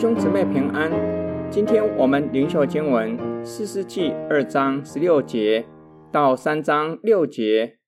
兄姊妹平安，今天我们灵修经文四世纪二章十六节到三章六节。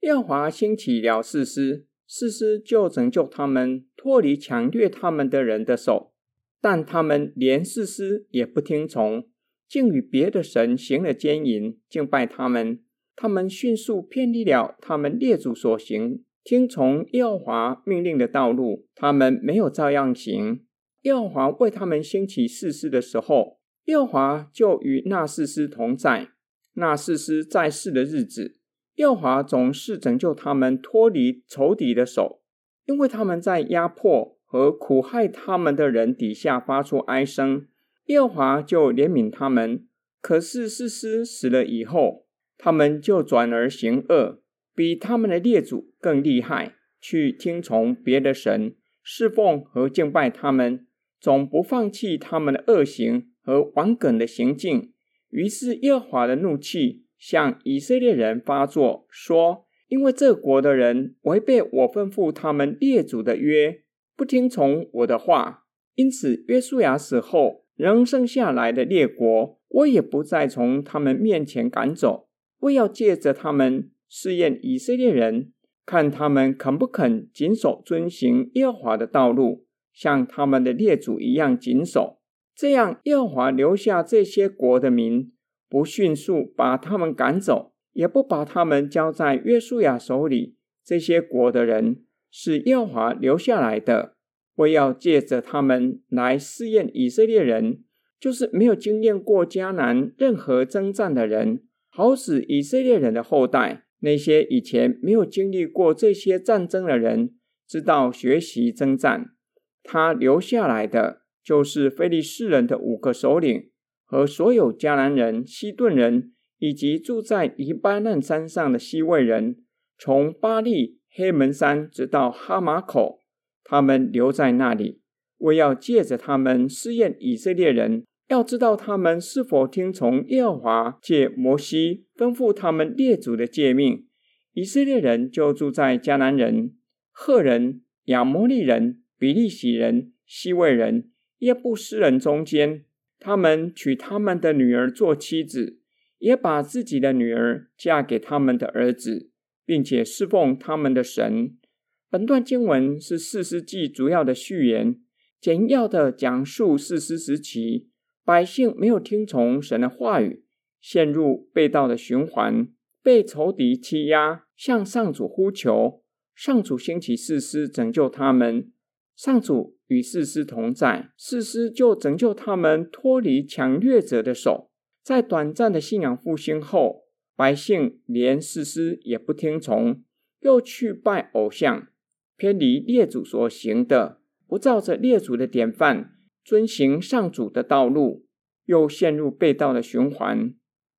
耶和华兴起了士师，士师就拯救他们脱离抢掠他们的人的手，但他们连士师也不听从，竟与别的神行了奸淫，敬拜他们。他们迅速偏离了他们列祖所行，听从耶和华命令的道路，他们没有照样行。耶和华为他们兴起士师的时候，耶和华就与那士师同在。那士师在世的日子，耶和华总是拯救他们脱离仇敌的手，因为他们在压迫和苦害他们的人底下发出哀声，耶和华就怜悯他们。可是士师死了以后，他们就转而行恶，比他们的列祖更厉害，去听从别的神，侍奉和敬拜他们，总不放弃他们的恶行和顽梗的行径。于是耶和华的怒气向以色列人发作，说：因为这国的人违背我吩咐他们列祖的约，不听从我的话，因此约书亚死后，仍剩下来的列国，我也不再从他们面前赶走。为要借着他们试验以色列人，看他们肯不肯谨守遵行耶和华的道路，像他们的列祖一样谨守。这样，耶和华留下这些国的民，不迅速把他们赶走，也不把他们交在约书亚手里。这些国的人是耶和华留下来的，为要借着他们来试验以色列人，就是没有经验过迦南任何征战的人。好使以色列人的后代，那些以前没有经历过这些战争的人，知道学习征战。他留下来的就是非利士人的五个首领和所有迦南人、西顿人，以及住在黎巴嫩山上的西魏人，从巴力、黑门山直到哈马口，他们留在那里，为要借着他们试验以色列人。要知道他们是否听从耶和华借摩西吩咐他们列祖的诫命，以色列人就住在迦南人、赫人、亚摩利人、比利洗人、西魏人、耶布斯人中间。他们娶他们的女儿做妻子，也把自己的女儿嫁给他们的儿子，并且侍奉他们的神。本段经文是四师记主要的序言，简要的讲述四师时期。百姓没有听从神的话语，陷入背道的循环，被仇敌欺压，向上主呼求，上主兴起四师拯救他们。上主与士师同在，士师就拯救他们脱离抢掠者的手。在短暂的信仰复兴后，百姓连士师也不听从，又去拜偶像，偏离列祖所行的，不照着列祖的典范。遵行上主的道路，又陷入背道的循环。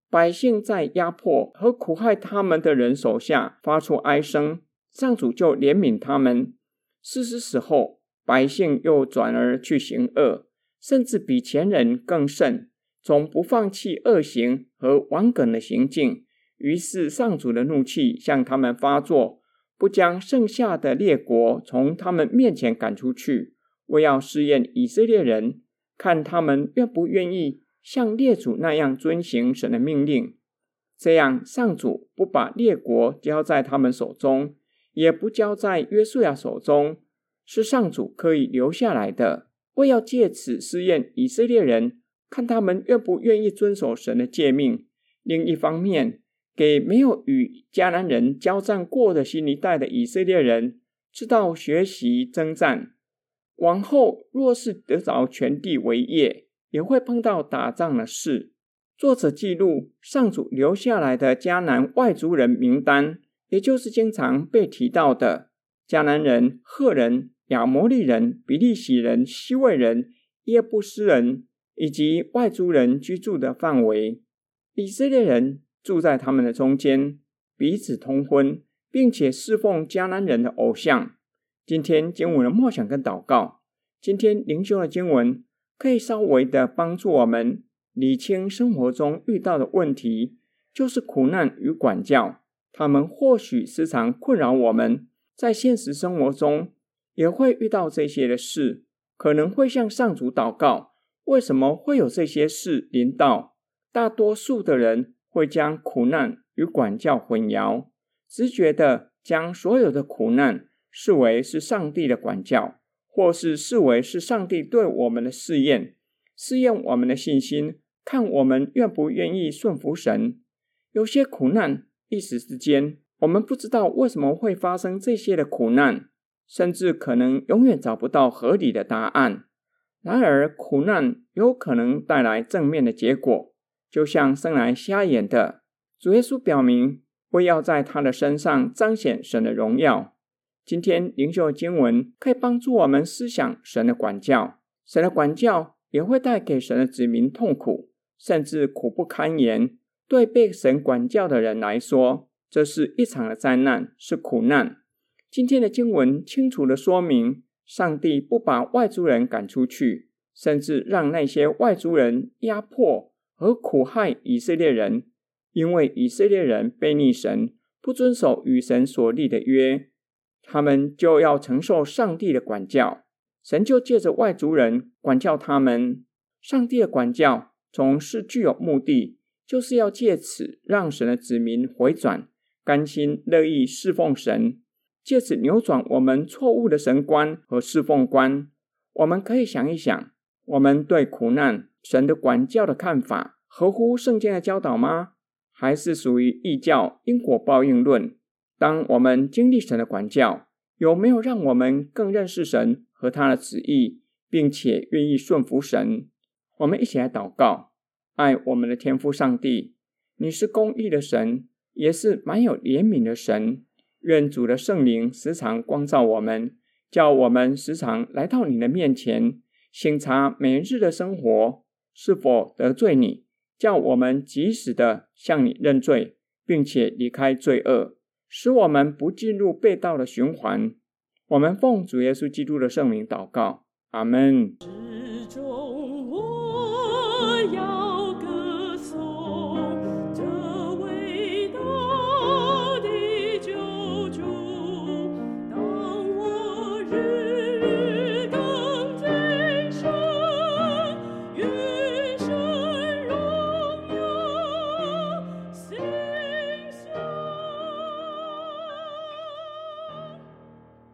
百姓在压迫和苦害他们的人手下发出哀声，上主就怜悯他们。士师死后，百姓又转而去行恶，甚至比前人更甚，总不放弃恶行和顽梗的行径。于是上主的怒气向他们发作，不将剩下的列国从他们面前赶出去。为要试验以色列人，看他们愿不愿意像列祖那样遵行神的命令。这样，上主不把列国交在他们手中，也不交在约书亚手中，是上主可以留下来的。为要借此试验以色列人，看他们愿不愿意遵守神的诫命。另一方面，给没有与迦南人交战过的新一代的以色列人，知道学习征战。往后若是得着全地为业，也会碰到打仗的事。作者记录上主留下来的迦南外族人名单，也就是经常被提到的迦南人、赫人、亚摩利人、比利洗人、西魏人、耶布斯人以及外族人居住的范围。以色列人住在他们的中间，彼此通婚，并且侍奉迦南人的偶像。今天经文的默想跟祷告，今天灵修的经文可以稍微的帮助我们理清生活中遇到的问题，就是苦难与管教。他们或许时常困扰我们，在现实生活中也会遇到这些的事。可能会向上主祷告：为什么会有这些事临到？大多数的人会将苦难与管教混淆，直觉地将所有的苦难视为是上帝的管教，或是视为是上帝对我们的试验，试验我们的信心，看我们愿不愿意顺服神。有些苦难一时之间，我们不知道为什么会发生这些的苦难，甚至可能永远找不到合理的答案。然而，苦难有可能带来正面的结果。就像生来瞎眼的主耶稣表明，为要在他的身上彰显神的荣耀。今天灵修经文可以帮助我们思想神的管教，神的管教也会带给神的子民痛苦，甚至苦不堪言。对被神管教的人来说，这是一场的灾难，是苦难。今天的经文清楚地说明，上帝不把外族人赶出去，甚至让那些外族人压迫。和苦害以色列人，因为以色列人悖逆神，不遵守与神所立的约，他们就要承受上帝的管教。神就借着外族人管教他们。上帝的管教总是具有目的，就是要借此让神的子民回转，甘心乐意侍奉神，借此扭转我们错误的神观和侍奉观。我们可以想一想，我们对苦难。神的管教的看法合乎圣经的教导吗？还是属于异教因果报应论？当我们经历神的管教，有没有让我们更认识神和他的旨意，并且愿意顺服神？我们一起来祷告：爱我们的天父上帝，你是公义的神，也是满有怜悯的神。愿主的圣灵时常光照我们，叫我们时常来到你的面前，省察每日的生活。是否得罪你，叫我们及时的向你认罪，并且离开罪恶，使我们不进入背道的循环。我们奉主耶稣基督的圣名祷告，阿门。